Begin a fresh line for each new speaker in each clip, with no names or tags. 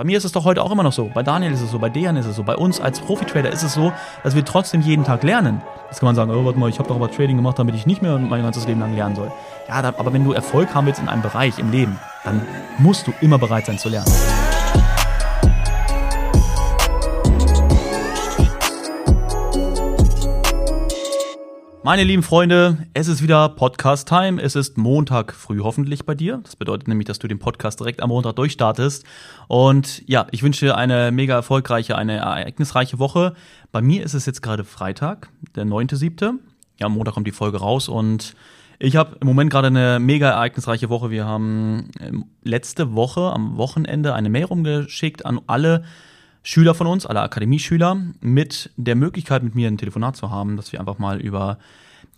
Bei mir ist es doch heute auch immer noch so. Bei Daniel ist es so, bei Dejan ist es so, bei uns als Profi-Trader ist es so, dass wir trotzdem jeden Tag lernen. Jetzt kann man sagen, oh, warte mal, ich habe doch aber Trading gemacht, damit ich nicht mehr mein ganzes Leben lang lernen soll. Ja, aber wenn du Erfolg haben willst in einem Bereich im Leben, dann musst du immer bereit sein zu lernen. Meine lieben Freunde, es ist wieder Podcast-Time. Es ist Montag früh hoffentlich bei dir. Das bedeutet nämlich, dass du den Podcast direkt am Montag durchstartest. Und ja, ich wünsche dir eine mega erfolgreiche, eine ereignisreiche Woche. Bei mir ist es jetzt gerade Freitag, der 9.7. Ja, am Montag kommt die Folge raus und ich habe im Moment gerade eine mega ereignisreiche Woche. Wir haben ähm, letzte Woche am Wochenende eine Mail rumgeschickt an alle Schüler von uns, alle Akademieschüler, mit der Möglichkeit, mit mir ein Telefonat zu haben, dass wir einfach mal über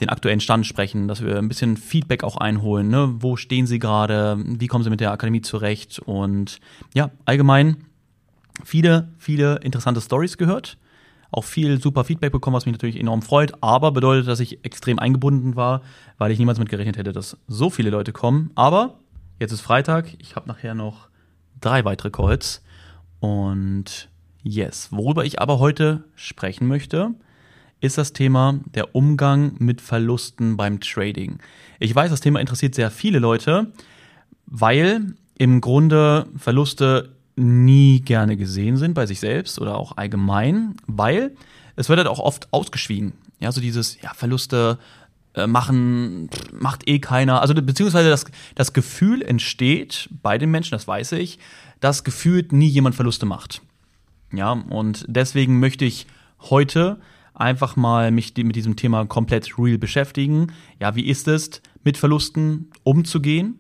den aktuellen Stand sprechen, dass wir ein bisschen Feedback auch einholen. Ne? Wo stehen sie gerade? Wie kommen sie mit der Akademie zurecht? Und ja, allgemein viele, viele interessante Stories gehört. Auch viel super Feedback bekommen, was mich natürlich enorm freut, aber bedeutet, dass ich extrem eingebunden war, weil ich niemals mit gerechnet hätte, dass so viele Leute kommen. Aber jetzt ist Freitag, ich habe nachher noch drei weitere Calls und Yes. Worüber ich aber heute sprechen möchte, ist das Thema der Umgang mit Verlusten beim Trading. Ich weiß, das Thema interessiert sehr viele Leute, weil im Grunde Verluste nie gerne gesehen sind bei sich selbst oder auch allgemein, weil es wird halt auch oft ausgeschwiegen. Ja, so dieses, ja, Verluste äh, machen, macht eh keiner. Also beziehungsweise das, das Gefühl entsteht bei den Menschen, das weiß ich, dass gefühlt nie jemand Verluste macht. Ja, und deswegen möchte ich heute einfach mal mich mit diesem Thema komplett real beschäftigen. Ja, wie ist es, mit Verlusten umzugehen?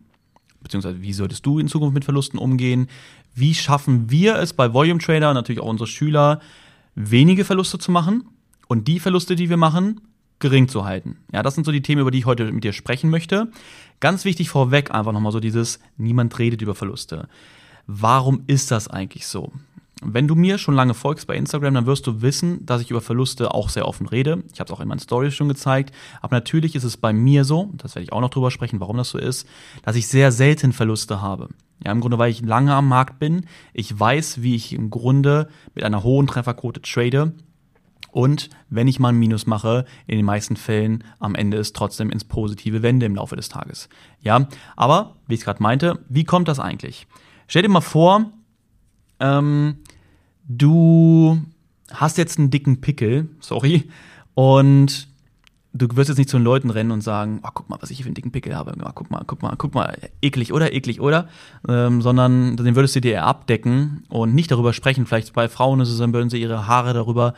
Beziehungsweise, wie solltest du in Zukunft mit Verlusten umgehen? Wie schaffen wir es bei Volume Trader, natürlich auch unsere Schüler, wenige Verluste zu machen und die Verluste, die wir machen, gering zu halten? Ja, das sind so die Themen, über die ich heute mit dir sprechen möchte. Ganz wichtig vorweg einfach nochmal so dieses, niemand redet über Verluste. Warum ist das eigentlich so? Wenn du mir schon lange folgst bei Instagram, dann wirst du wissen, dass ich über Verluste auch sehr offen rede. Ich habe es auch in meinen Stories schon gezeigt. Aber natürlich ist es bei mir so, das werde ich auch noch drüber sprechen, warum das so ist, dass ich sehr selten Verluste habe. Ja, im Grunde, weil ich lange am Markt bin. Ich weiß, wie ich im Grunde mit einer hohen Trefferquote trade. Und wenn ich mal ein Minus mache, in den meisten Fällen am Ende ist trotzdem ins Positive wende im Laufe des Tages. Ja, aber wie ich es gerade meinte, wie kommt das eigentlich? Stell dir mal vor, ähm, du hast jetzt einen dicken Pickel, sorry, und du wirst jetzt nicht zu den Leuten rennen und sagen, oh, guck mal, was ich hier für einen dicken Pickel habe, oh, guck mal, guck mal, guck mal, eklig oder, eklig oder, ähm, sondern den würdest du dir eher abdecken und nicht darüber sprechen. Vielleicht bei Frauen ist es, dann würden sie ihre Haare darüber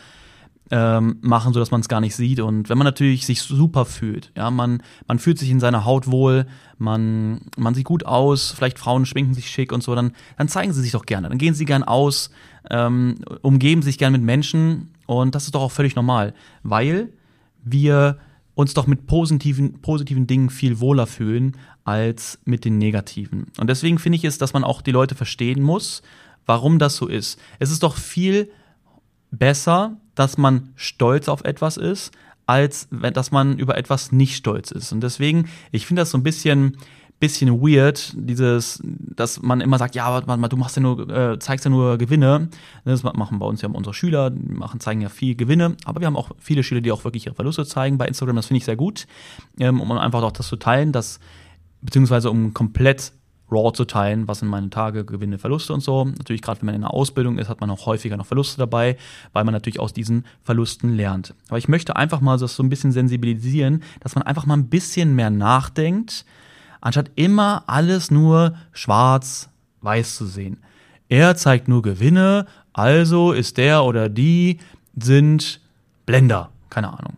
ähm, machen, so dass man es gar nicht sieht. Und wenn man natürlich sich super fühlt, ja, man, man fühlt sich in seiner Haut wohl, man, man sieht gut aus, vielleicht Frauen schminken sich schick und so, dann, dann zeigen sie sich doch gerne. Dann gehen sie gern aus, ähm, umgeben sich gern mit Menschen und das ist doch auch völlig normal, weil wir uns doch mit positiven, positiven Dingen viel wohler fühlen als mit den negativen. Und deswegen finde ich es, dass man auch die Leute verstehen muss, warum das so ist. Es ist doch viel besser, dass man stolz auf etwas ist, als dass man über etwas nicht stolz ist. Und deswegen, ich finde das so ein bisschen, bisschen weird, dieses, dass man immer sagt, ja, warte mal, du machst ja nur, äh, zeigst ja nur Gewinne. Das machen bei uns ja unsere Schüler, die machen, zeigen ja viel Gewinne, aber wir haben auch viele Schüler, die auch wirklich ihre Verluste zeigen bei Instagram. Das finde ich sehr gut, ähm, um einfach auch das zu teilen, dass, beziehungsweise um komplett raw zu teilen, was sind meine Tage, Gewinne, Verluste und so. Natürlich, gerade wenn man in der Ausbildung ist, hat man auch häufiger noch Verluste dabei, weil man natürlich aus diesen Verlusten lernt. Aber ich möchte einfach mal das so ein bisschen sensibilisieren, dass man einfach mal ein bisschen mehr nachdenkt, anstatt immer alles nur schwarz-weiß zu sehen. Er zeigt nur Gewinne, also ist der oder die sind Blender, keine Ahnung.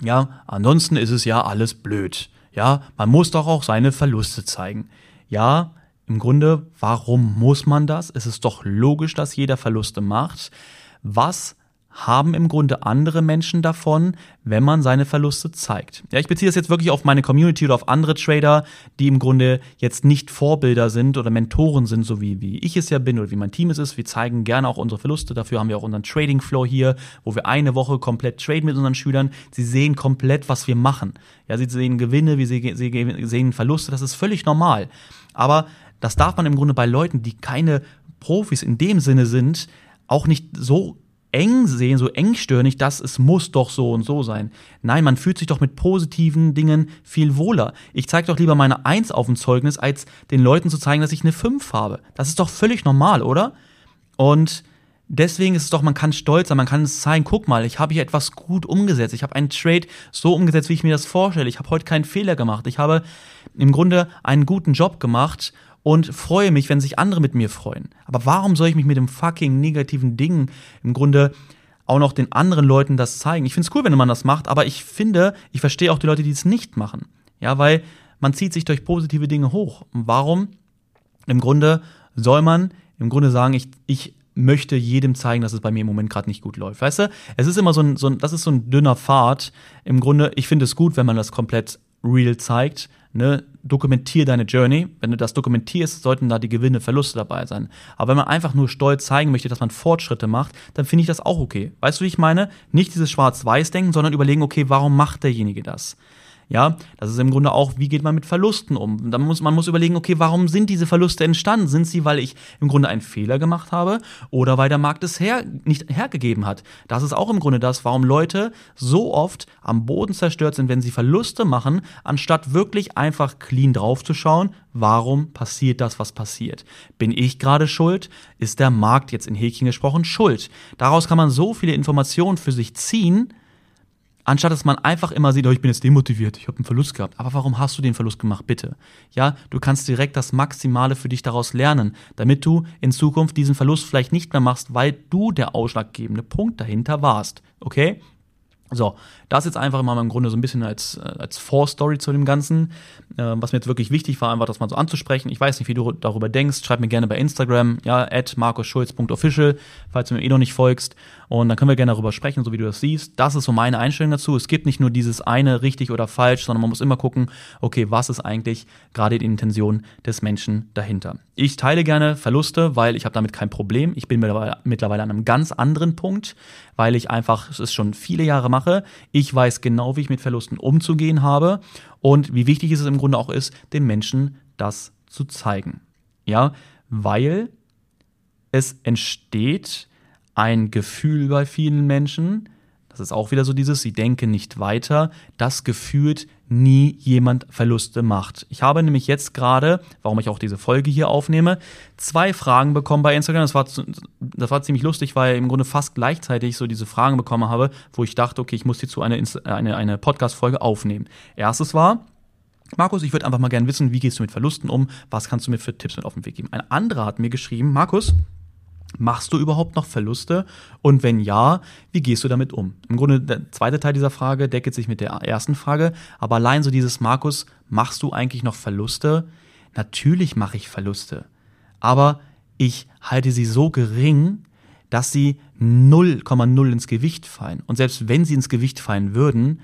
Ja, ansonsten ist es ja alles blöd. Ja, man muss doch auch seine Verluste zeigen ja, im Grunde, warum muss man das? Es ist doch logisch, dass jeder Verluste macht. Was haben im Grunde andere Menschen davon, wenn man seine Verluste zeigt. Ja, ich beziehe das jetzt wirklich auf meine Community oder auf andere Trader, die im Grunde jetzt nicht Vorbilder sind oder Mentoren sind, so wie, wie ich es ja bin oder wie mein Team es ist. Wir zeigen gerne auch unsere Verluste. Dafür haben wir auch unseren Trading Flow hier, wo wir eine Woche komplett traden mit unseren Schülern. Sie sehen komplett, was wir machen. Ja, sie sehen Gewinne, wie sie, sie sehen Verluste. Das ist völlig normal. Aber das darf man im Grunde bei Leuten, die keine Profis in dem Sinne sind, auch nicht so eng sehen, so engstirnig, dass es muss doch so und so sein. Nein, man fühlt sich doch mit positiven Dingen viel wohler. Ich zeige doch lieber meine Eins auf dem Zeugnis, als den Leuten zu zeigen, dass ich eine Fünf habe. Das ist doch völlig normal, oder? Und deswegen ist es doch, man kann stolz sein, man kann es zeigen, guck mal, ich habe hier etwas gut umgesetzt. Ich habe einen Trade so umgesetzt, wie ich mir das vorstelle. Ich habe heute keinen Fehler gemacht. Ich habe im Grunde einen guten Job gemacht und freue mich, wenn sich andere mit mir freuen. Aber warum soll ich mich mit dem fucking negativen Ding im Grunde auch noch den anderen Leuten das zeigen? Ich finde es cool, wenn man das macht, aber ich finde, ich verstehe auch die Leute, die es nicht machen. Ja, weil man zieht sich durch positive Dinge hoch. Und warum? Im Grunde soll man im Grunde sagen, ich, ich möchte jedem zeigen, dass es bei mir im Moment gerade nicht gut läuft. Weißt du, es ist immer so ein, so ein, das ist so ein dünner Pfad. Im Grunde, ich finde es gut, wenn man das komplett real zeigt. Ne? Dokumentier deine Journey. Wenn du das dokumentierst, sollten da die Gewinne, Verluste dabei sein. Aber wenn man einfach nur stolz zeigen möchte, dass man Fortschritte macht, dann finde ich das auch okay. Weißt du, wie ich meine? Nicht dieses Schwarz-Weiß-Denken, sondern überlegen, okay, warum macht derjenige das? Ja, das ist im Grunde auch, wie geht man mit Verlusten um? Dann muss, man muss überlegen, okay, warum sind diese Verluste entstanden? Sind sie, weil ich im Grunde einen Fehler gemacht habe oder weil der Markt es her, nicht hergegeben hat? Das ist auch im Grunde das, warum Leute so oft am Boden zerstört sind, wenn sie Verluste machen, anstatt wirklich einfach clean draufzuschauen, warum passiert das, was passiert? Bin ich gerade schuld? Ist der Markt jetzt in Häkchen gesprochen schuld? Daraus kann man so viele Informationen für sich ziehen, anstatt dass man einfach immer sieht, oh, ich bin jetzt demotiviert, ich habe einen Verlust gehabt. Aber warum hast du den Verlust gemacht, bitte? Ja, du kannst direkt das Maximale für dich daraus lernen, damit du in Zukunft diesen Verlust vielleicht nicht mehr machst, weil du der ausschlaggebende Punkt dahinter warst. Okay? So, das jetzt einfach mal im Grunde so ein bisschen als, äh, als Vorstory zu dem Ganzen. Äh, was mir jetzt wirklich wichtig war, einfach das mal so anzusprechen. Ich weiß nicht, wie du darüber denkst. Schreib mir gerne bei Instagram, ja, at markusschulz.official, falls du mir eh noch nicht folgst. Und dann können wir gerne darüber sprechen, so wie du das siehst. Das ist so meine Einstellung dazu. Es gibt nicht nur dieses eine richtig oder falsch, sondern man muss immer gucken, okay, was ist eigentlich gerade die Intention des Menschen dahinter. Ich teile gerne Verluste, weil ich habe damit kein Problem. Ich bin mittlerweile an einem ganz anderen Punkt, weil ich einfach es schon viele Jahre mache. Ich weiß genau, wie ich mit Verlusten umzugehen habe und wie wichtig es im Grunde auch ist, den Menschen das zu zeigen. Ja, weil es entsteht ein Gefühl bei vielen Menschen, das ist auch wieder so dieses, sie denken nicht weiter, das gefühlt nie jemand Verluste macht. Ich habe nämlich jetzt gerade, warum ich auch diese Folge hier aufnehme, zwei Fragen bekommen bei Instagram. Das war, das war ziemlich lustig, weil im Grunde fast gleichzeitig so diese Fragen bekommen habe, wo ich dachte, okay, ich muss hierzu eine, eine, eine Podcast-Folge aufnehmen. Erstes war, Markus, ich würde einfach mal gerne wissen, wie gehst du mit Verlusten um? Was kannst du mir für Tipps mit auf den Weg geben? Ein anderer hat mir geschrieben, Markus, Machst du überhaupt noch Verluste? Und wenn ja, wie gehst du damit um? Im Grunde, der zweite Teil dieser Frage deckelt sich mit der ersten Frage. Aber allein so dieses, Markus, machst du eigentlich noch Verluste? Natürlich mache ich Verluste. Aber ich halte sie so gering, dass sie 0,0 ins Gewicht fallen. Und selbst wenn sie ins Gewicht fallen würden,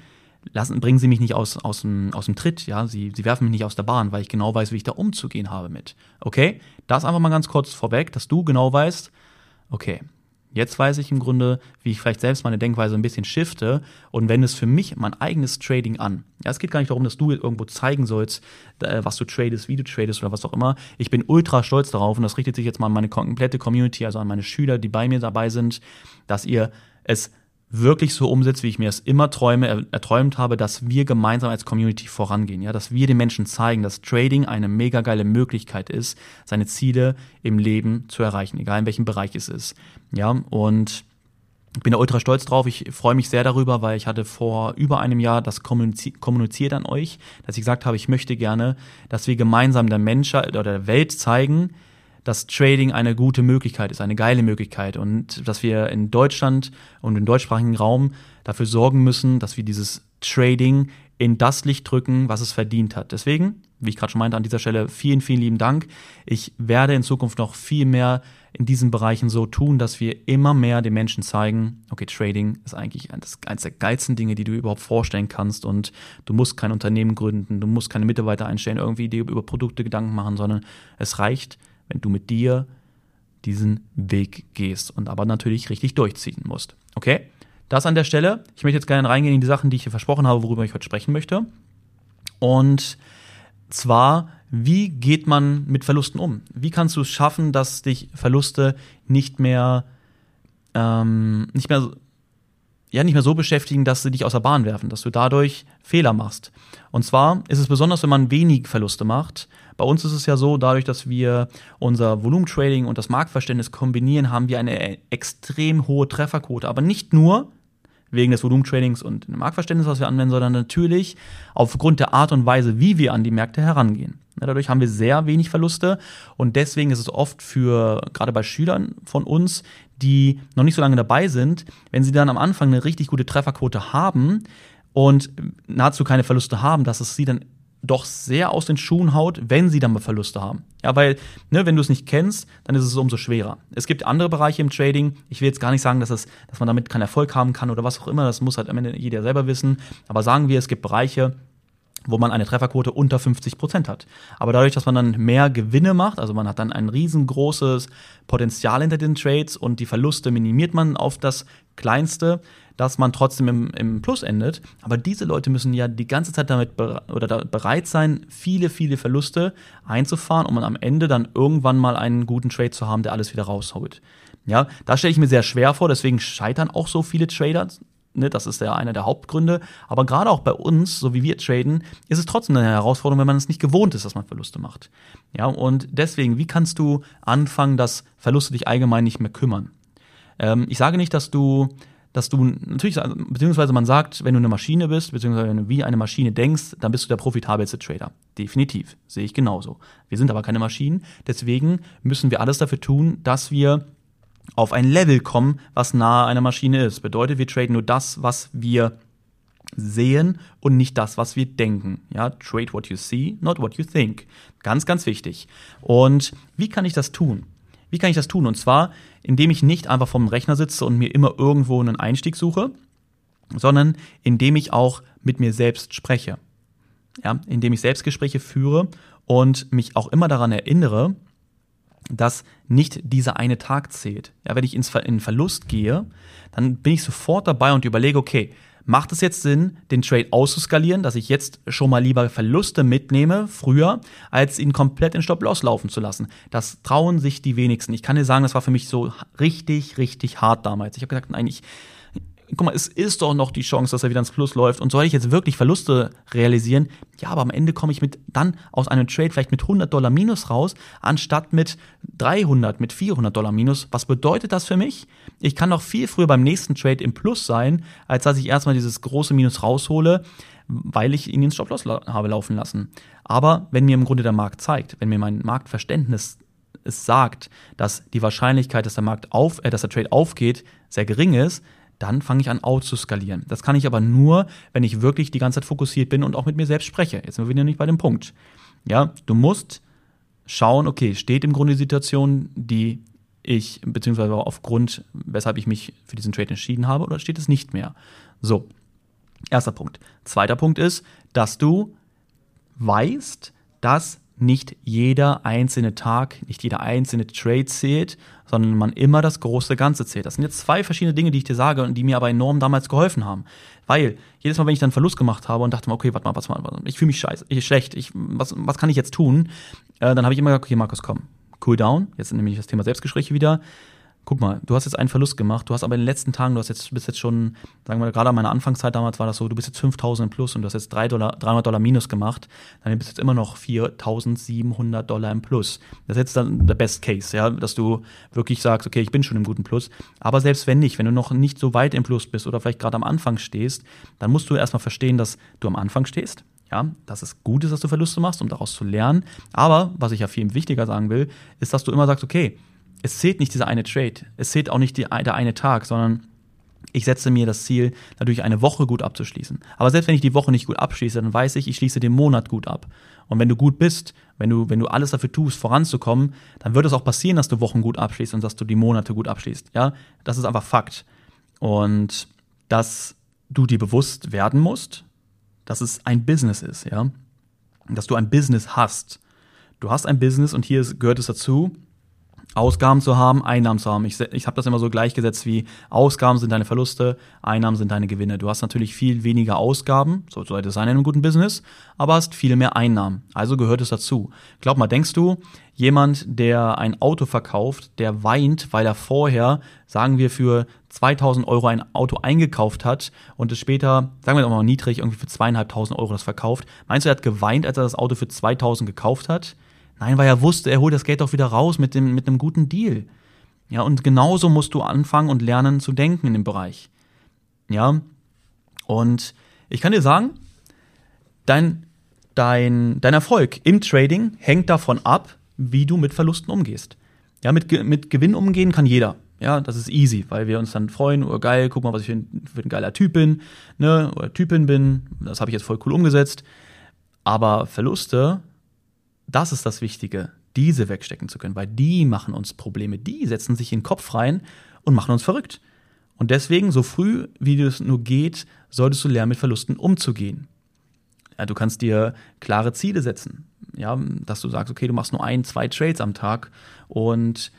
lassen, bringen sie mich nicht aus, aus, dem, aus dem Tritt, ja, sie, sie werfen mich nicht aus der Bahn, weil ich genau weiß, wie ich da umzugehen habe mit. Okay? Das einfach mal ganz kurz vorweg, dass du genau weißt, okay, jetzt weiß ich im Grunde, wie ich vielleicht selbst meine Denkweise ein bisschen shifte und wende es für mich mein eigenes Trading an. Ja, es geht gar nicht darum, dass du irgendwo zeigen sollst, äh, was du tradest, wie du tradest oder was auch immer. Ich bin ultra stolz darauf und das richtet sich jetzt mal an meine komplette Community, also an meine Schüler, die bei mir dabei sind, dass ihr es wirklich so umsetzt, wie ich mir es immer träume, erträumt habe, dass wir gemeinsam als Community vorangehen, ja, dass wir den Menschen zeigen, dass Trading eine mega geile Möglichkeit ist, seine Ziele im Leben zu erreichen, egal in welchem Bereich es ist, ja, und ich bin da ultra stolz drauf. Ich freue mich sehr darüber, weil ich hatte vor über einem Jahr das kommuniziert an euch, dass ich gesagt habe, ich möchte gerne, dass wir gemeinsam der Menschheit oder der Welt zeigen, dass Trading eine gute Möglichkeit ist, eine geile Möglichkeit und dass wir in Deutschland und im deutschsprachigen Raum dafür sorgen müssen, dass wir dieses Trading in das Licht drücken, was es verdient hat. Deswegen, wie ich gerade schon meinte, an dieser Stelle vielen, vielen lieben Dank. Ich werde in Zukunft noch viel mehr in diesen Bereichen so tun, dass wir immer mehr den Menschen zeigen, okay, Trading ist eigentlich eines der geilsten Dinge, die du überhaupt vorstellen kannst und du musst kein Unternehmen gründen, du musst keine Mitarbeiter einstellen, irgendwie dir über Produkte Gedanken machen, sondern es reicht, wenn du mit dir diesen Weg gehst und aber natürlich richtig durchziehen musst. Okay? Das an der Stelle. Ich möchte jetzt gerne reingehen in die Sachen, die ich hier versprochen habe, worüber ich heute sprechen möchte. Und zwar, wie geht man mit Verlusten um? Wie kannst du es schaffen, dass dich Verluste nicht mehr, ähm, nicht mehr, ja, nicht mehr so beschäftigen, dass sie dich aus der Bahn werfen, dass du dadurch Fehler machst? Und zwar ist es besonders, wenn man wenig Verluste macht. Bei uns ist es ja so, dadurch, dass wir unser Volumentrading und das Marktverständnis kombinieren, haben wir eine extrem hohe Trefferquote. Aber nicht nur, wegen des Volumentradings und dem Marktverständnis, was wir anwenden, sondern natürlich aufgrund der Art und Weise, wie wir an die Märkte herangehen. Dadurch haben wir sehr wenig Verluste und deswegen ist es oft für, gerade bei Schülern von uns, die noch nicht so lange dabei sind, wenn sie dann am Anfang eine richtig gute Trefferquote haben und nahezu keine Verluste haben, dass es sie dann doch sehr aus den Schuhen haut, wenn sie dann mal Verluste haben. Ja, weil, ne, wenn du es nicht kennst, dann ist es umso schwerer. Es gibt andere Bereiche im Trading. Ich will jetzt gar nicht sagen, dass, es, dass man damit keinen Erfolg haben kann oder was auch immer. Das muss halt am Ende jeder selber wissen. Aber sagen wir, es gibt Bereiche, wo man eine Trefferquote unter 50 Prozent hat. Aber dadurch, dass man dann mehr Gewinne macht, also man hat dann ein riesengroßes Potenzial hinter den Trades und die Verluste minimiert man auf das Kleinste, dass man trotzdem im, im Plus endet. Aber diese Leute müssen ja die ganze Zeit damit bere oder da bereit sein, viele, viele Verluste einzufahren, um am Ende dann irgendwann mal einen guten Trade zu haben, der alles wieder rausholt. Ja, da stelle ich mir sehr schwer vor, deswegen scheitern auch so viele Trader Ne, das ist ja einer der Hauptgründe. Aber gerade auch bei uns, so wie wir traden, ist es trotzdem eine Herausforderung, wenn man es nicht gewohnt ist, dass man Verluste macht. Ja, und deswegen, wie kannst du anfangen, dass Verluste dich allgemein nicht mehr kümmern? Ähm, ich sage nicht, dass du, dass du natürlich, beziehungsweise man sagt, wenn du eine Maschine bist, beziehungsweise wenn du wie eine Maschine denkst, dann bist du der profitabelste Trader. Definitiv. Sehe ich genauso. Wir sind aber keine Maschinen. Deswegen müssen wir alles dafür tun, dass wir auf ein Level kommen, was nahe einer Maschine ist. Bedeutet, wir traden nur das, was wir sehen und nicht das, was wir denken. Ja, trade what you see, not what you think. Ganz, ganz wichtig. Und wie kann ich das tun? Wie kann ich das tun? Und zwar, indem ich nicht einfach vom Rechner sitze und mir immer irgendwo einen Einstieg suche, sondern indem ich auch mit mir selbst spreche. Ja, indem ich Selbstgespräche führe und mich auch immer daran erinnere, dass nicht dieser eine Tag zählt. Ja, wenn ich ins Ver in Verlust gehe, dann bin ich sofort dabei und überlege, okay, macht es jetzt Sinn, den Trade auszuskalieren, dass ich jetzt schon mal lieber Verluste mitnehme, früher, als ihn komplett in Stop-Loss laufen zu lassen? Das trauen sich die wenigsten. Ich kann dir sagen, das war für mich so richtig, richtig hart damals. Ich habe gesagt, nein, ich, guck mal, es ist doch noch die Chance, dass er wieder ins Plus läuft. Und soll ich jetzt wirklich Verluste realisieren? Ja, aber am Ende komme ich mit dann aus einem Trade vielleicht mit 100 Dollar Minus raus, anstatt mit 300, mit 400 Dollar Minus. Was bedeutet das für mich? Ich kann noch viel früher beim nächsten Trade im Plus sein, als dass ich erstmal dieses große Minus raushole, weil ich ihn ins Stop-Loss habe laufen lassen. Aber wenn mir im Grunde der Markt zeigt, wenn mir mein Marktverständnis es sagt, dass die Wahrscheinlichkeit, dass der Markt auf, äh, dass der Trade aufgeht, sehr gering ist, dann fange ich an, out zu skalieren. Das kann ich aber nur, wenn ich wirklich die ganze Zeit fokussiert bin und auch mit mir selbst spreche. Jetzt sind wir wieder nicht bei dem Punkt. Ja, du musst schauen, okay, steht im Grunde die Situation, die ich, beziehungsweise aufgrund, weshalb ich mich für diesen Trade entschieden habe, oder steht es nicht mehr? So, erster Punkt. Zweiter Punkt ist, dass du weißt, dass nicht jeder einzelne Tag, nicht jeder einzelne Trade zählt, sondern man immer das große Ganze zählt. Das sind jetzt zwei verschiedene Dinge, die ich dir sage und die mir aber enorm damals geholfen haben. Weil jedes Mal, wenn ich dann Verlust gemacht habe und dachte mir, okay, warte mal, was mal, ich fühle mich scheiße, ich schlecht, ich, was, was kann ich jetzt tun? Äh, dann habe ich immer gesagt, okay, Markus, komm, cool down. Jetzt nehme ich das Thema Selbstgespräche wieder guck mal, du hast jetzt einen Verlust gemacht, du hast aber in den letzten Tagen, du hast jetzt, bist jetzt schon, sagen wir gerade an meiner Anfangszeit damals war das so, du bist jetzt 5000 im Plus und du hast jetzt 3 Dollar, 300 Dollar Minus gemacht, dann bist du jetzt immer noch 4700 Dollar im Plus. Das ist jetzt dann der Best Case, ja, dass du wirklich sagst, okay, ich bin schon im guten Plus. Aber selbst wenn nicht, wenn du noch nicht so weit im Plus bist oder vielleicht gerade am Anfang stehst, dann musst du erstmal verstehen, dass du am Anfang stehst, ja, dass es gut ist, dass du Verluste machst, um daraus zu lernen. Aber was ich ja viel wichtiger sagen will, ist, dass du immer sagst, okay, es zählt nicht dieser eine Trade, es zählt auch nicht die, der eine Tag, sondern ich setze mir das Ziel, natürlich eine Woche gut abzuschließen. Aber selbst wenn ich die Woche nicht gut abschließe, dann weiß ich, ich schließe den Monat gut ab. Und wenn du gut bist, wenn du, wenn du alles dafür tust, voranzukommen, dann wird es auch passieren, dass du Wochen gut abschließt und dass du die Monate gut abschließt. Ja, das ist einfach Fakt. Und dass du dir bewusst werden musst, dass es ein Business ist, ja. Dass du ein Business hast. Du hast ein Business und hier gehört es dazu, Ausgaben zu haben, Einnahmen zu haben. Ich, ich habe das immer so gleichgesetzt wie Ausgaben sind deine Verluste, Einnahmen sind deine Gewinne. Du hast natürlich viel weniger Ausgaben, so sollte es sein in einem guten Business, aber hast viel mehr Einnahmen. Also gehört es dazu. Glaub mal, denkst du, jemand, der ein Auto verkauft, der weint, weil er vorher, sagen wir, für 2000 Euro ein Auto eingekauft hat und es später, sagen wir mal niedrig, irgendwie für zweieinhalbtausend Euro das verkauft. Meinst du, er hat geweint, als er das Auto für 2000 gekauft hat? Nein, weil er wusste, er holt das Geld doch wieder raus mit, dem, mit einem guten Deal. Ja, und genauso musst du anfangen und lernen zu denken in dem Bereich. Ja, und ich kann dir sagen, dein, dein, dein Erfolg im Trading hängt davon ab, wie du mit Verlusten umgehst. Ja, mit, mit Gewinn umgehen kann jeder. Ja, das ist easy, weil wir uns dann freuen, oh geil, guck mal, was ich für ein, für ein geiler Typ bin, ne, oder Typin bin. Das habe ich jetzt voll cool umgesetzt. Aber Verluste das ist das Wichtige, diese wegstecken zu können, weil die machen uns Probleme, die setzen sich in den Kopf rein und machen uns verrückt. Und deswegen, so früh wie es nur geht, solltest du lernen, mit Verlusten umzugehen. Ja, du kannst dir klare Ziele setzen. Ja, dass du sagst, okay, du machst nur ein, zwei Trades am Tag und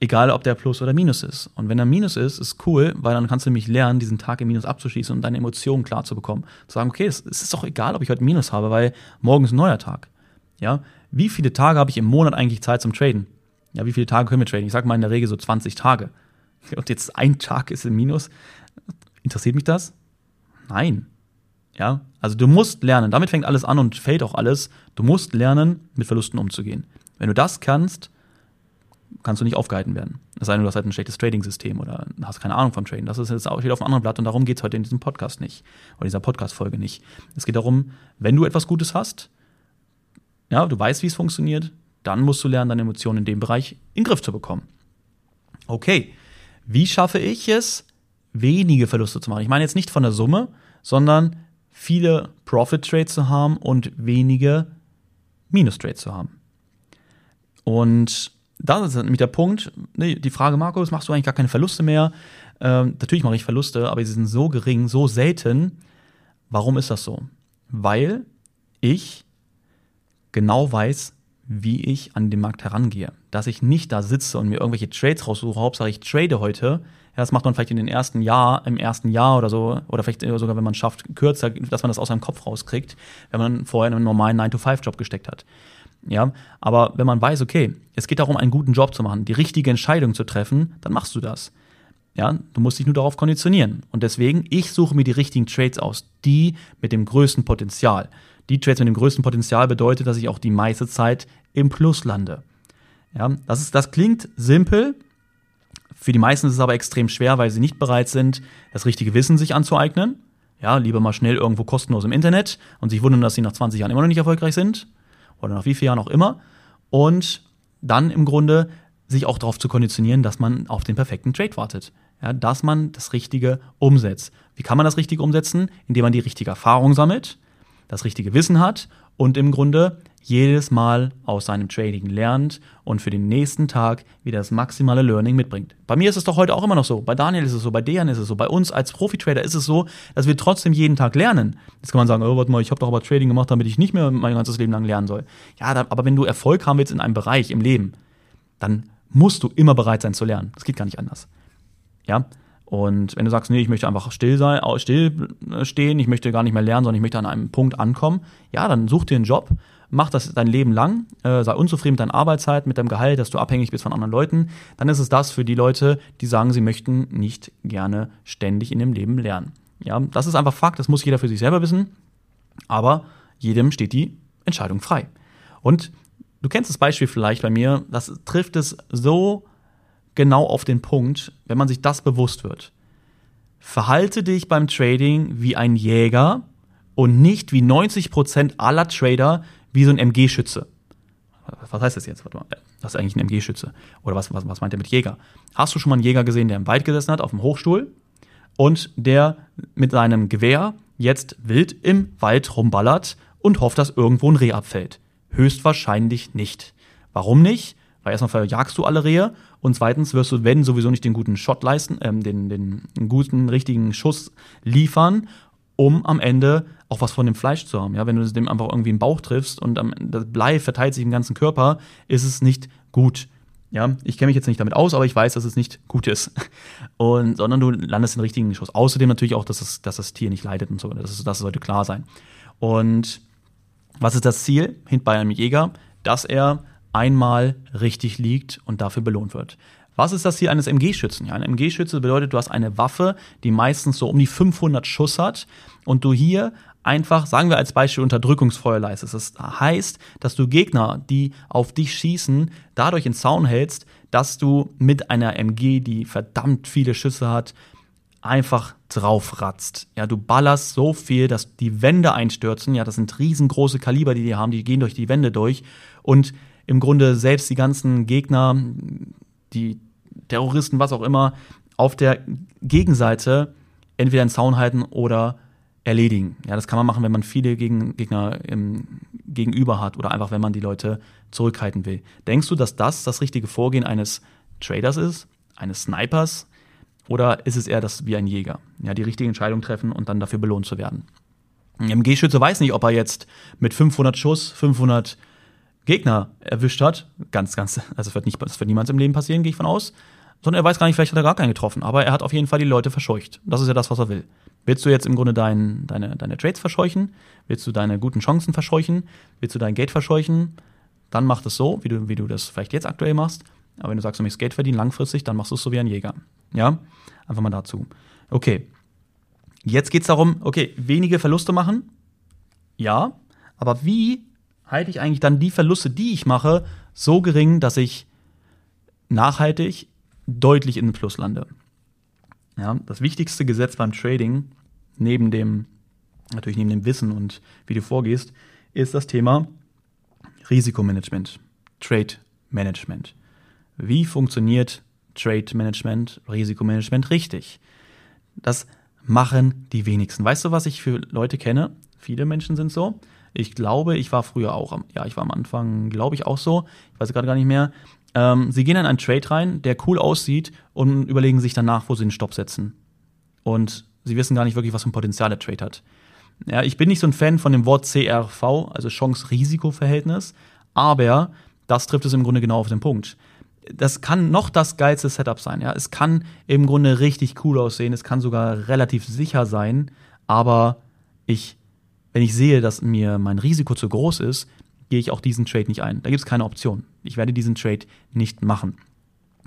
egal, ob der Plus oder Minus ist. Und wenn er Minus ist, ist cool, weil dann kannst du nämlich lernen, diesen Tag im Minus abzuschließen und deine Emotionen klar zu bekommen. Zu sagen, okay, es ist doch egal, ob ich heute Minus habe, weil morgen ist ein neuer Tag. Ja, wie viele Tage habe ich im Monat eigentlich Zeit zum Traden? Ja, wie viele Tage können wir traden? Ich sage mal in der Regel so 20 Tage. Und jetzt ein Tag ist im Minus. Interessiert mich das? Nein. Ja, also du musst lernen. Damit fängt alles an und fällt auch alles. Du musst lernen, mit Verlusten umzugehen. Wenn du das kannst, kannst du nicht aufgehalten werden. Es sei denn, du hast halt ein schlechtes Trading-System oder hast keine Ahnung von Trading. Das ist jetzt auch wieder auf einem anderen Blatt und darum geht es heute in diesem Podcast nicht. Oder dieser Podcast-Folge nicht. Es geht darum, wenn du etwas Gutes hast, ja, du weißt, wie es funktioniert, dann musst du lernen, deine Emotionen in dem Bereich in den Griff zu bekommen. Okay, wie schaffe ich es, wenige Verluste zu machen? Ich meine jetzt nicht von der Summe, sondern viele Profit-Trades zu haben und wenige Minus-Trades zu haben. Und das ist nämlich der Punkt, ne, die Frage, Markus, machst du eigentlich gar keine Verluste mehr? Ähm, natürlich mache ich Verluste, aber sie sind so gering, so selten. Warum ist das so? Weil ich genau weiß, wie ich an den Markt herangehe. Dass ich nicht da sitze und mir irgendwelche Trades raussuche, Hauptsache ich trade heute. Ja, das macht man vielleicht in den ersten Jahr, im ersten Jahr oder so, oder vielleicht sogar, wenn man schafft, kürzer, dass man das aus seinem Kopf rauskriegt, wenn man vorher in einen normalen 9-to-5-Job gesteckt hat. Ja, aber wenn man weiß, okay, es geht darum, einen guten Job zu machen, die richtige Entscheidung zu treffen, dann machst du das. Ja, du musst dich nur darauf konditionieren. Und deswegen, ich suche mir die richtigen Trades aus, die mit dem größten Potenzial die Trades mit dem größten Potenzial bedeutet, dass ich auch die meiste Zeit im Plus lande. Ja, das, ist, das klingt simpel. Für die meisten ist es aber extrem schwer, weil sie nicht bereit sind, das richtige Wissen sich anzueignen. Ja, lieber mal schnell irgendwo kostenlos im Internet und sich wundern, dass sie nach 20 Jahren immer noch nicht erfolgreich sind. Oder nach wie vielen Jahren auch immer. Und dann im Grunde sich auch darauf zu konditionieren, dass man auf den perfekten Trade wartet. Ja, dass man das Richtige umsetzt. Wie kann man das Richtige umsetzen? Indem man die richtige Erfahrung sammelt, das richtige Wissen hat und im Grunde jedes Mal aus seinem Trading lernt und für den nächsten Tag wieder das maximale Learning mitbringt. Bei mir ist es doch heute auch immer noch so. Bei Daniel ist es so, bei Dejan ist es so, bei uns als Profi-Trader ist es so, dass wir trotzdem jeden Tag lernen. Jetzt kann man sagen, oh, warte mal, ich habe doch aber Trading gemacht, damit ich nicht mehr mein ganzes Leben lang lernen soll. Ja, aber wenn du Erfolg haben willst in einem Bereich im Leben, dann musst du immer bereit sein zu lernen. Das geht gar nicht anders. Ja, und wenn du sagst, nee, ich möchte einfach still sein, still äh, stehen, ich möchte gar nicht mehr lernen, sondern ich möchte an einem Punkt ankommen, ja, dann such dir einen Job, mach das dein Leben lang, äh, sei unzufrieden mit deiner Arbeitszeit, mit deinem Gehalt, dass du abhängig bist von anderen Leuten, dann ist es das für die Leute, die sagen, sie möchten nicht gerne ständig in dem Leben lernen. Ja, das ist einfach Fakt, das muss jeder für sich selber wissen, aber jedem steht die Entscheidung frei. Und du kennst das Beispiel vielleicht bei mir, das trifft es so genau auf den Punkt, wenn man sich das bewusst wird. Verhalte dich beim Trading wie ein Jäger und nicht wie 90% aller Trader wie so ein MG-Schütze. Was heißt das jetzt? Warte mal. Was ist eigentlich ein MG-Schütze? Oder was, was, was meint er mit Jäger? Hast du schon mal einen Jäger gesehen, der im Wald gesessen hat, auf dem Hochstuhl und der mit seinem Gewehr jetzt wild im Wald rumballert und hofft, dass irgendwo ein Reh abfällt? Höchstwahrscheinlich nicht. Warum nicht? Weil erstmal verjagst du alle Rehe und zweitens wirst du, wenn sowieso nicht den guten Shot leisten, ähm, den, den guten, richtigen Schuss liefern, um am Ende auch was von dem Fleisch zu haben. Ja, wenn du dem einfach irgendwie im Bauch triffst und das Blei verteilt sich im ganzen Körper, ist es nicht gut. Ja, ich kenne mich jetzt nicht damit aus, aber ich weiß, dass es nicht gut ist. Und, sondern du landest den richtigen Schuss. Außerdem natürlich auch, dass, es, dass das Tier nicht leidet und so. Das, das sollte klar sein. Und was ist das Ziel bei einem Jäger? Dass er einmal richtig liegt und dafür belohnt wird. Was ist das Ziel eines MG-Schützen? Ja, ein MG-Schütze bedeutet, du hast eine Waffe, die meistens so um die 500 Schuss hat und du hier einfach, sagen wir als Beispiel, Unterdrückungsfeuer leistest. Das heißt, dass du Gegner, die auf dich schießen, dadurch in Zaun hältst, dass du mit einer MG, die verdammt viele Schüsse hat, einfach draufratzt. Ja, du ballerst so viel, dass die Wände einstürzen. Ja, das sind riesengroße Kaliber, die die haben, die gehen durch die Wände durch. Und im Grunde selbst die ganzen Gegner, die Terroristen, was auch immer, auf der Gegenseite entweder in Zaun halten oder erledigen. Ja, das kann man machen, wenn man viele Gegen Gegner im Gegenüber hat oder einfach, wenn man die Leute zurückhalten will. Denkst du, dass das das richtige Vorgehen eines Traders ist, eines Snipers? Oder ist es eher das wie ein Jäger? Ja, die richtige Entscheidung treffen und dann dafür belohnt zu werden. Ein MG-Schütze weiß nicht, ob er jetzt mit 500 Schuss 500 Gegner erwischt hat. Ganz, ganz, also das wird, nicht, das wird niemals im Leben passieren, gehe ich von aus. Sondern er weiß gar nicht, vielleicht hat er gar keinen getroffen. Aber er hat auf jeden Fall die Leute verscheucht. Das ist ja das, was er will. Willst du jetzt im Grunde dein, deine, deine Trades verscheuchen? Willst du deine guten Chancen verscheuchen? Willst du dein Geld verscheuchen? Dann mach das so, wie du, wie du das vielleicht jetzt aktuell machst. Aber wenn du sagst, du möchtest Geld verdienen langfristig, dann machst du es so wie ein Jäger. Ja? Einfach mal dazu. Okay. Jetzt geht es darum, okay, wenige Verluste machen. Ja. Aber wie halte ich eigentlich dann die Verluste, die ich mache, so gering, dass ich nachhaltig deutlich in den Plus lande? Ja, das wichtigste Gesetz beim Trading, neben dem, natürlich neben dem Wissen und wie du vorgehst, ist das Thema Risikomanagement, Trade Management. Wie funktioniert Trade Management, Risikomanagement richtig? Das machen die wenigsten. Weißt du, was ich für Leute kenne? Viele Menschen sind so. Ich glaube, ich war früher auch, ja, ich war am Anfang, glaube ich, auch so. Ich weiß gerade gar nicht mehr. Ähm, sie gehen in einen Trade rein, der cool aussieht und überlegen sich danach, wo sie den Stopp setzen. Und sie wissen gar nicht wirklich, was für ein Potenzial der Trade hat. Ja, ich bin nicht so ein Fan von dem Wort CRV, also Chance-Risiko-Verhältnis, aber das trifft es im Grunde genau auf den Punkt. Das kann noch das geilste Setup sein. Ja, es kann im Grunde richtig cool aussehen, es kann sogar relativ sicher sein, aber ich, wenn ich sehe, dass mir mein Risiko zu groß ist, gehe ich auch diesen Trade nicht ein. Da gibt es keine Option. Ich werde diesen Trade nicht machen.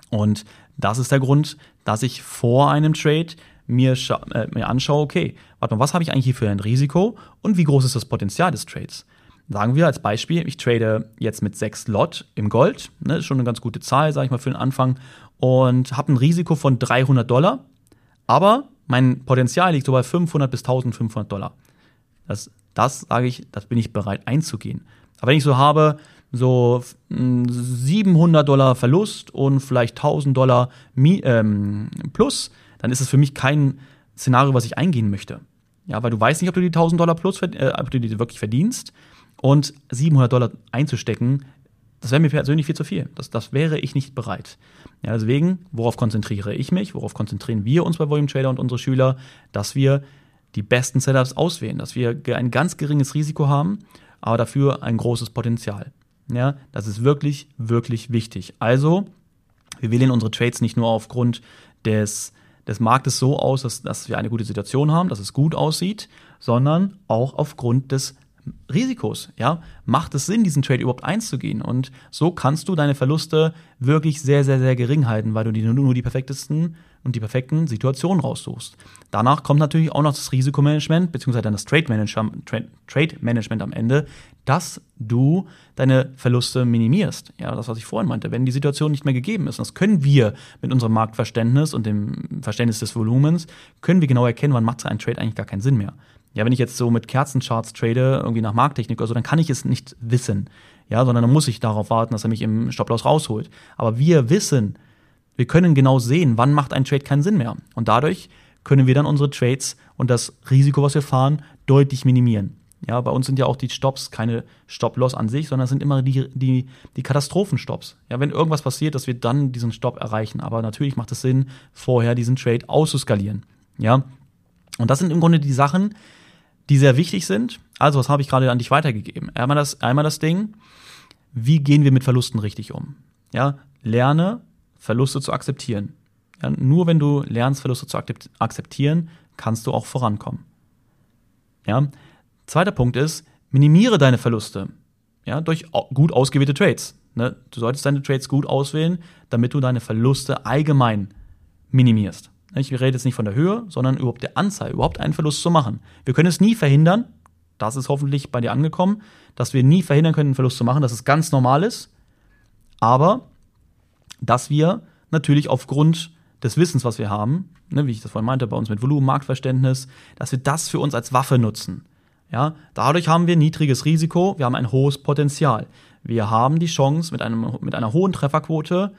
Und das ist der Grund, dass ich vor einem Trade mir, äh, mir anschaue, okay, warte mal, was habe ich eigentlich hier für ein Risiko und wie groß ist das Potenzial des Trades? Sagen wir als Beispiel, ich trade jetzt mit 6 Lot im Gold, ne, ist schon eine ganz gute Zahl, sage ich mal, für den Anfang, und habe ein Risiko von 300 Dollar, aber mein Potenzial liegt so bei 500 bis 1500 Dollar. Das, das sage ich, das bin ich bereit einzugehen. Aber wenn ich so habe, so 700 hm, Dollar Verlust und vielleicht 1000 Dollar ähm, plus, dann ist es für mich kein Szenario, was ich eingehen möchte. Ja, weil du weißt nicht, ob du die 1000 Dollar plus, äh, ob du die wirklich verdienst. Und 700 Dollar einzustecken, das wäre mir persönlich viel zu viel. Das, das wäre ich nicht bereit. Ja, deswegen, worauf konzentriere ich mich? Worauf konzentrieren wir uns bei Volume Trader und unsere Schüler? Dass wir die besten Setups auswählen, dass wir ein ganz geringes Risiko haben aber dafür ein großes Potenzial. Ja, das ist wirklich, wirklich wichtig. Also, wir wählen unsere Trades nicht nur aufgrund des, des Marktes so aus, dass, dass wir eine gute Situation haben, dass es gut aussieht, sondern auch aufgrund des Risikos. Ja, macht es Sinn, diesen Trade überhaupt einzugehen? Und so kannst du deine Verluste wirklich sehr, sehr, sehr gering halten, weil du die, nur die perfektesten und die perfekten Situationen raussuchst. Danach kommt natürlich auch noch das Risikomanagement, beziehungsweise dann das Trade Management, Trade Management am Ende, dass du deine Verluste minimierst. Ja, das, was ich vorhin meinte. Wenn die Situation nicht mehr gegeben ist, und das können wir mit unserem Marktverständnis und dem Verständnis des Volumens, können wir genau erkennen, wann macht ein Trade eigentlich gar keinen Sinn mehr. Ja, wenn ich jetzt so mit Kerzencharts trade, irgendwie nach Markttechnik oder so, dann kann ich es nicht wissen. Ja, sondern dann muss ich darauf warten, dass er mich im Stop-Loss rausholt. Aber wir wissen, wir können genau sehen, wann macht ein Trade keinen Sinn mehr. Und dadurch können wir dann unsere Trades und das Risiko, was wir fahren, deutlich minimieren. Ja, bei uns sind ja auch die Stops keine Stop-Loss an sich, sondern sind immer die, die, die Katastrophenstops. Ja, wenn irgendwas passiert, dass wir dann diesen Stop erreichen. Aber natürlich macht es Sinn, vorher diesen Trade auszuskalieren. Ja, und das sind im Grunde die Sachen, die sehr wichtig sind. Also, was habe ich gerade an dich weitergegeben? Einmal das, einmal das Ding, wie gehen wir mit Verlusten richtig um? Ja, lerne Verluste zu akzeptieren. Ja, nur wenn du lernst, Verluste zu akzeptieren, kannst du auch vorankommen. Ja, zweiter Punkt ist, minimiere deine Verluste. Ja, durch gut ausgewählte Trades. Ne? Du solltest deine Trades gut auswählen, damit du deine Verluste allgemein minimierst. Ich rede jetzt nicht von der Höhe, sondern überhaupt der Anzahl, überhaupt einen Verlust zu machen. Wir können es nie verhindern, das ist hoffentlich bei dir angekommen, dass wir nie verhindern können, einen Verlust zu machen, dass es ganz normal ist, aber dass wir natürlich aufgrund des Wissens, was wir haben, ne, wie ich das vorhin meinte, bei uns mit Volumen, Marktverständnis, dass wir das für uns als Waffe nutzen. Ja, dadurch haben wir niedriges Risiko, wir haben ein hohes Potenzial. Wir haben die Chance, mit, einem, mit einer hohen Trefferquote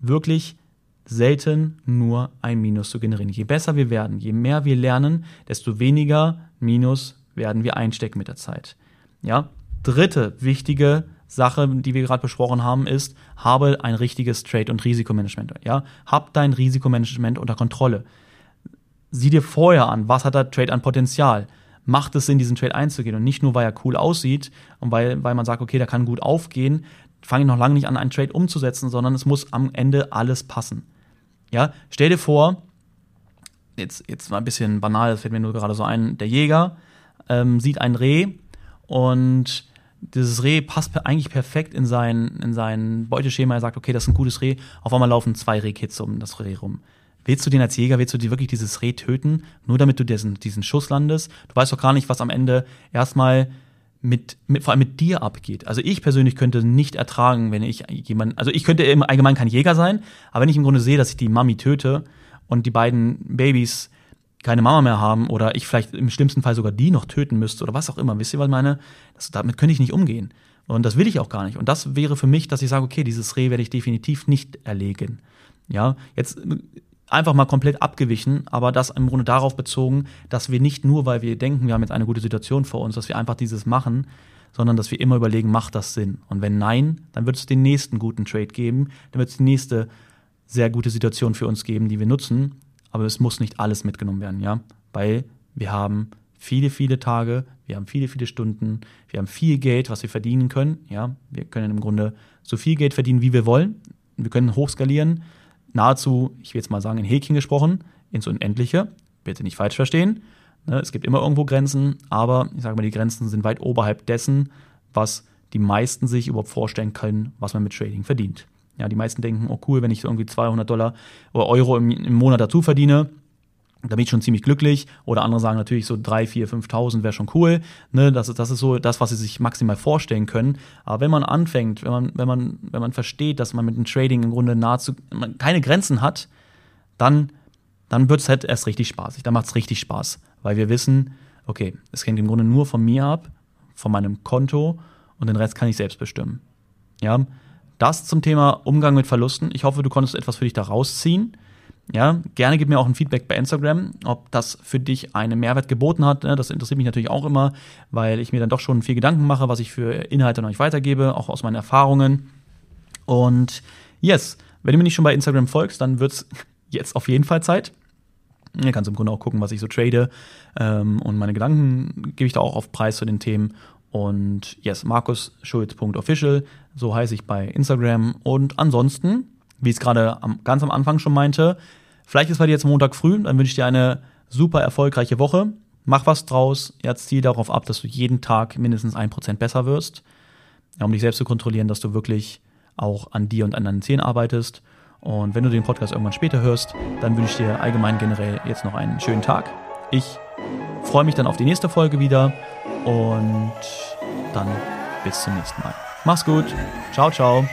wirklich selten nur ein Minus zu generieren. Je besser wir werden, je mehr wir lernen, desto weniger Minus werden wir einstecken mit der Zeit. Ja, dritte wichtige Sache, die wir gerade besprochen haben, ist, habe ein richtiges Trade- und Risikomanagement. Ja, hab dein Risikomanagement unter Kontrolle. Sieh dir vorher an, was hat der Trade an Potenzial. Macht es Sinn, diesen Trade einzugehen und nicht nur, weil er cool aussieht und weil, weil man sagt, okay, der kann gut aufgehen, fange ich noch lange nicht an, einen Trade umzusetzen, sondern es muss am Ende alles passen. Ja, stell dir vor, jetzt, jetzt mal ein bisschen banal, das fällt mir nur gerade so ein, der Jäger ähm, sieht ein Reh und dieses Reh passt eigentlich perfekt in sein, in sein Beuteschema. Er sagt, okay, das ist ein gutes Reh. Auf einmal laufen zwei Rehkids um das Reh rum. Willst du den als Jäger, willst du dir wirklich dieses Reh töten, nur damit du diesen, diesen Schuss landest? Du weißt doch gar nicht, was am Ende erstmal mit, mit, vor allem mit dir abgeht. Also ich persönlich könnte nicht ertragen, wenn ich jemanden, also ich könnte im Allgemeinen kein Jäger sein, aber wenn ich im Grunde sehe, dass ich die Mami töte und die beiden Babys keine Mama mehr haben oder ich vielleicht im schlimmsten Fall sogar die noch töten müsste oder was auch immer, wisst ihr, was ich meine? Das, damit könnte ich nicht umgehen. Und das will ich auch gar nicht. Und das wäre für mich, dass ich sage, okay, dieses Reh werde ich definitiv nicht erlegen. Ja, jetzt einfach mal komplett abgewichen, aber das im Grunde darauf bezogen, dass wir nicht nur, weil wir denken, wir haben jetzt eine gute Situation vor uns, dass wir einfach dieses machen, sondern dass wir immer überlegen, macht das Sinn? Und wenn nein, dann wird es den nächsten guten Trade geben, dann wird es die nächste sehr gute Situation für uns geben, die wir nutzen. Aber es muss nicht alles mitgenommen werden, ja, weil wir haben viele, viele Tage, wir haben viele, viele Stunden, wir haben viel Geld, was wir verdienen können, ja. Wir können im Grunde so viel Geld verdienen, wie wir wollen. Wir können hochskalieren nahezu, ich will jetzt mal sagen, in Häkchen gesprochen, ins Unendliche. Bitte nicht falsch verstehen. Ne, es gibt immer irgendwo Grenzen, aber ich sage mal, die Grenzen sind weit oberhalb dessen, was die meisten sich überhaupt vorstellen können, was man mit Trading verdient. Ja, die meisten denken, oh cool, wenn ich irgendwie 200 Dollar oder Euro im, im Monat dazu verdiene, da bin ich schon ziemlich glücklich. Oder andere sagen natürlich so 3, 4, 5.000 wäre schon cool. Ne, das, ist, das ist so das, was sie sich maximal vorstellen können. Aber wenn man anfängt, wenn man, wenn man, wenn man versteht, dass man mit dem Trading im Grunde nahezu keine Grenzen hat, dann, dann wird es halt erst richtig spaßig. Dann macht es richtig Spaß. Weil wir wissen, okay, es hängt im Grunde nur von mir ab, von meinem Konto und den Rest kann ich selbst bestimmen. Ja, das zum Thema Umgang mit Verlusten. Ich hoffe, du konntest etwas für dich da rausziehen. Ja, gerne gib mir auch ein Feedback bei Instagram, ob das für dich einen Mehrwert geboten hat. Ne? Das interessiert mich natürlich auch immer, weil ich mir dann doch schon viel Gedanken mache, was ich für Inhalte an euch weitergebe, auch aus meinen Erfahrungen. Und yes, wenn du mir nicht schon bei Instagram folgst, dann wird es jetzt auf jeden Fall Zeit. Du kannst im Grunde auch gucken, was ich so trade ähm, und meine Gedanken gebe ich da auch auf Preis zu den Themen. Und yes, markusschulz.official, so heiße ich bei Instagram. Und ansonsten wie ich es gerade ganz am Anfang schon meinte, vielleicht ist bei dir jetzt Montag früh, dann wünsche ich dir eine super erfolgreiche Woche. Mach was draus. Jetzt zieh darauf ab, dass du jeden Tag mindestens ein Prozent besser wirst, ja, um dich selbst zu kontrollieren, dass du wirklich auch an dir und an deinen Zielen arbeitest. Und wenn du den Podcast irgendwann später hörst, dann wünsche ich dir allgemein generell jetzt noch einen schönen Tag. Ich freue mich dann auf die nächste Folge wieder und dann bis zum nächsten Mal. Mach's gut. Ciao, ciao.